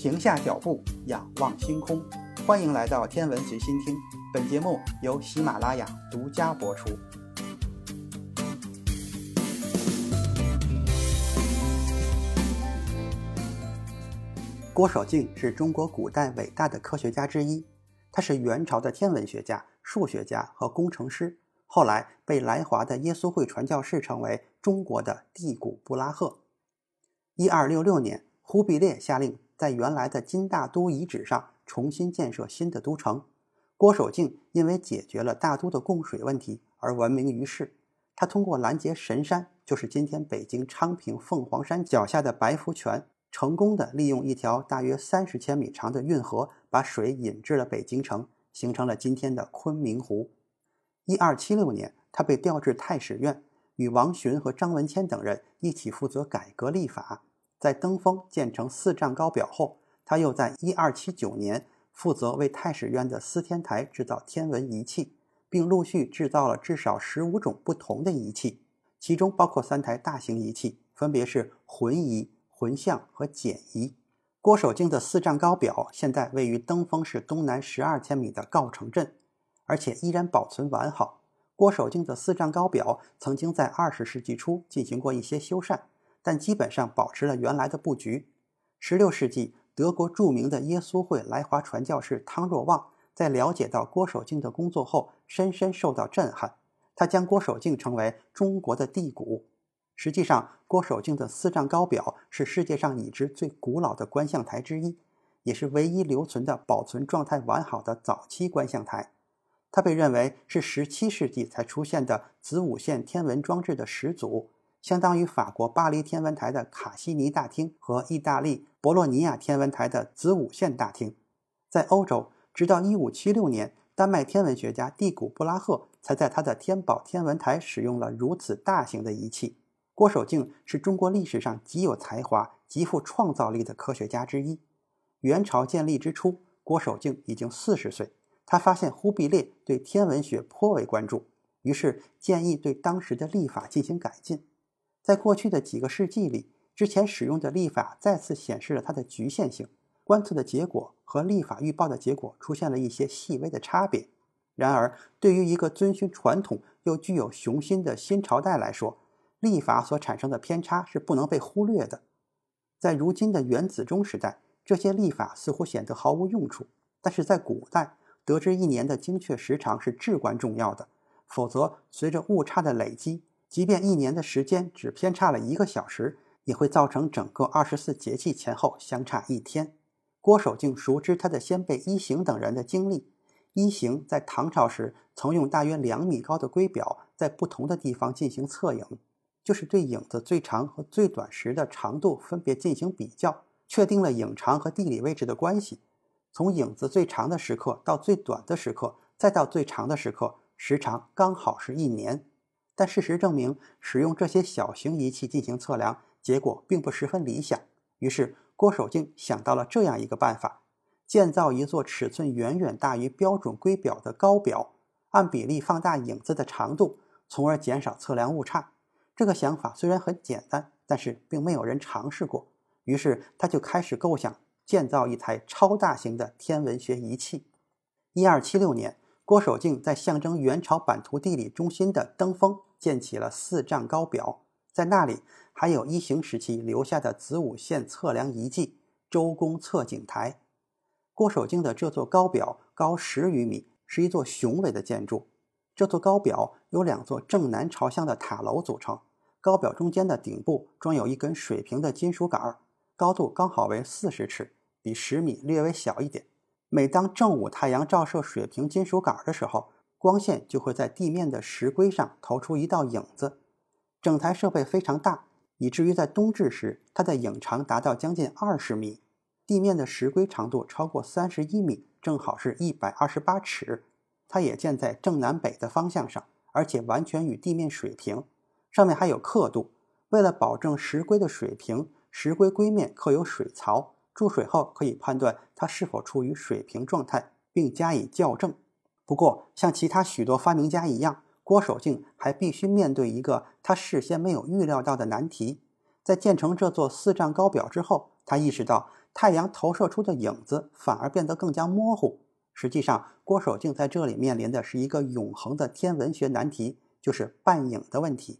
停下脚步，仰望星空。欢迎来到天文随心听，本节目由喜马拉雅独家播出。郭守敬是中国古代伟大的科学家之一，他是元朝的天文学家、数学家和工程师，后来被来华的耶稣会传教士称为中国的第古布拉赫。一二六六年，忽必烈下令在原来的金大都遗址上重新建设新的都城。郭守敬因为解决了大都的供水问题而闻名于世。他通过拦截神山，就是今天北京昌平凤凰山脚下的白福泉，成功的利用一条大约三十千米长的运河，把水引至了北京城，形成了今天的昆明湖。一二七六年，他被调至太史院，与王洵和张文谦等人一起负责改革历法。在登封建成四丈高表后，他又在一二七九年负责为太史院的司天台制造天文仪器，并陆续制造了至少十五种不同的仪器，其中包括三台大型仪器，分别是浑仪、浑象和简仪。郭守敬的四丈高表现在位于登封市东南十二千米的郜城镇，而且依然保存完好。郭守敬的四丈高表曾经在二十世纪初进行过一些修缮。但基本上保持了原来的布局。十六世纪，德国著名的耶稣会来华传教士汤若望在了解到郭守敬的工作后，深深受到震撼。他将郭守敬称为中国的地谷。实际上，郭守敬的四丈高表是世界上已知最古老的观象台之一，也是唯一留存的保存状态完好的早期观象台。它被认为是十七世纪才出现的子午线天文装置的始祖。相当于法国巴黎天文台的卡西尼大厅和意大利博洛尼亚天文台的子午线大厅。在欧洲，直到1576年，丹麦天文学家蒂古布拉赫才在他的天宝天文台使用了如此大型的仪器。郭守敬是中国历史上极有才华、极富创造力的科学家之一。元朝建立之初，郭守敬已经四十岁。他发现忽必烈对天文学颇为关注，于是建议对当时的历法进行改进。在过去的几个世纪里，之前使用的历法再次显示了它的局限性，观测的结果和历法预报的结果出现了一些细微的差别。然而，对于一个遵循传统又具有雄心的新朝代来说，历法所产生的偏差是不能被忽略的。在如今的原子钟时代，这些历法似乎显得毫无用处，但是在古代，得知一年的精确时长是至关重要的，否则随着误差的累积。即便一年的时间只偏差了一个小时，也会造成整个二十四节气前后相差一天。郭守敬熟知他的先辈一行等人的经历。一行在唐朝时曾用大约两米高的龟表在不同的地方进行测影，就是对影子最长和最短时的长度分别进行比较，确定了影长和地理位置的关系。从影子最长的时刻到最短的时刻，再到最长的时刻，时长刚好是一年。但事实证明，使用这些小型仪器进行测量，结果并不十分理想。于是，郭守敬想到了这样一个办法：建造一座尺寸远远大于标准规表的高表，按比例放大影子的长度，从而减少测量误差。这个想法虽然很简单，但是并没有人尝试过。于是，他就开始构想建造一台超大型的天文学仪器。一二七六年，郭守敬在象征元朝版图地理中心的登封。建起了四丈高表，在那里还有一行时期留下的子午线测量遗迹——周公测景台。郭守敬的这座高表高十余米，是一座雄伟的建筑。这座高表由两座正南朝向的塔楼组成。高表中间的顶部装有一根水平的金属杆，高度刚好为四十尺，比十米略微小一点。每当正午太阳照射水平金属杆的时候，光线就会在地面的石龟上投出一道影子。整台设备非常大，以至于在冬至时，它的影长达到将近二十米。地面的石龟长度超过三十一米，正好是一百二十八尺。它也建在正南北的方向上，而且完全与地面水平。上面还有刻度。为了保证石龟的水平，石龟龟面刻有水槽，注水后可以判断它是否处于水平状态，并加以校正。不过，像其他许多发明家一样，郭守敬还必须面对一个他事先没有预料到的难题。在建成这座四丈高表之后，他意识到太阳投射出的影子反而变得更加模糊。实际上，郭守敬在这里面临的是一个永恒的天文学难题，就是半影的问题。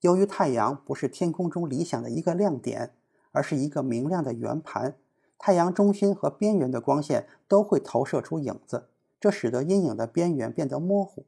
由于太阳不是天空中理想的一个亮点，而是一个明亮的圆盘，太阳中心和边缘的光线都会投射出影子，这使得阴影的边缘变得模糊。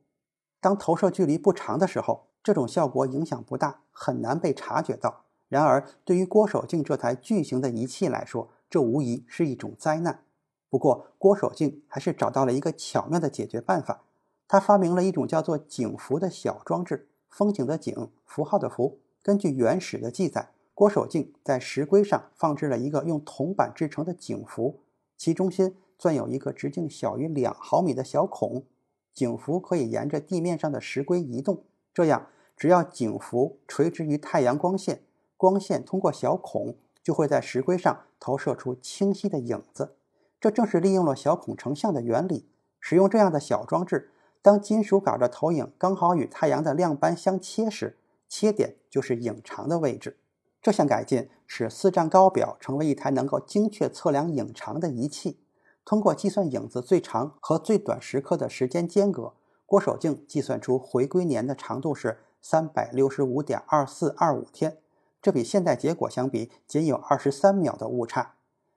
当投射距离不长的时候，这种效果影响不大，很难被察觉到。然而，对于郭守敬这台巨型的仪器来说，这无疑是一种灾难。不过，郭守敬还是找到了一个巧妙的解决办法，他发明了一种叫做景符的小装置。风景的景，符号的符。根据原始的记载，郭守敬在石龟上放置了一个用铜板制成的景符，其中心钻有一个直径小于两毫米的小孔，景符可以沿着地面上的石龟移动。这样，只要景符垂直于太阳光线，光线通过小孔就会在石龟上投射出清晰的影子。这正是利用了小孔成像的原理。使用这样的小装置。当金属杆的投影刚好与太阳的亮斑相切时，切点就是影长的位置。这项改进使四丈高表成为一台能够精确测量影长的仪器。通过计算影子最长和最短时刻的时间间隔，郭守敬计算出回归年的长度是三百六十五点二四二五天，这比现代结果相比仅有二十三秒的误差。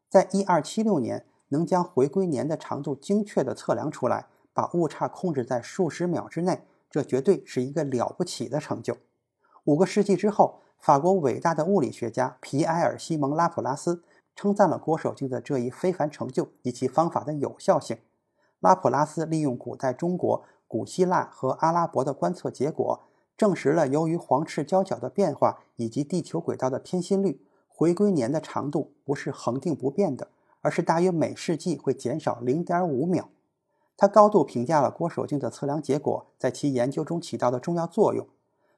在一二七六年，能将回归年的长度精确地测量出来。把误差控制在数十秒之内，这绝对是一个了不起的成就。五个世纪之后，法国伟大的物理学家皮埃尔·西蒙·拉普拉斯称赞了郭守敬的这一非凡成就以及方法的有效性。拉普拉斯利用古代中国、古希腊和阿拉伯的观测结果，证实了由于黄赤交角的变化以及地球轨道的偏心率，回归年的长度不是恒定不变的，而是大约每世纪会减少零点五秒。他高度评价了郭守敬的测量结果在其研究中起到的重要作用。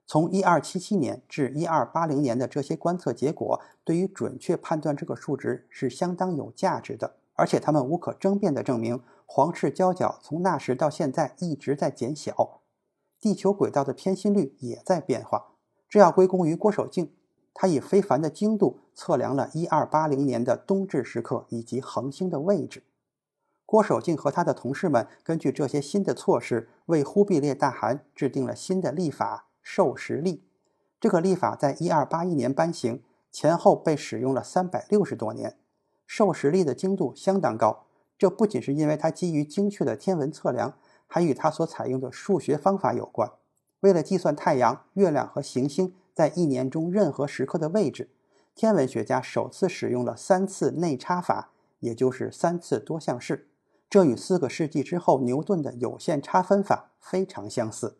从1277年至1280年的这些观测结果，对于准确判断这个数值是相当有价值的。而且他们无可争辩地证明，黄赤交角从那时到现在一直在减小，地球轨道的偏心率也在变化。这要归功于郭守敬，他以非凡的精度测量了1280年的冬至时刻以及恒星的位置。郭守敬和他的同事们根据这些新的措施，为忽必烈大汗制定了新的历法——授时历。这个历法在1281年颁行，前后被使用了三百六十多年。授时历的精度相当高，这不仅是因为它基于精确的天文测量，还与它所采用的数学方法有关。为了计算太阳、月亮和行星在一年中任何时刻的位置，天文学家首次使用了三次内插法，也就是三次多项式。这与四个世纪之后牛顿的有限差分法非常相似。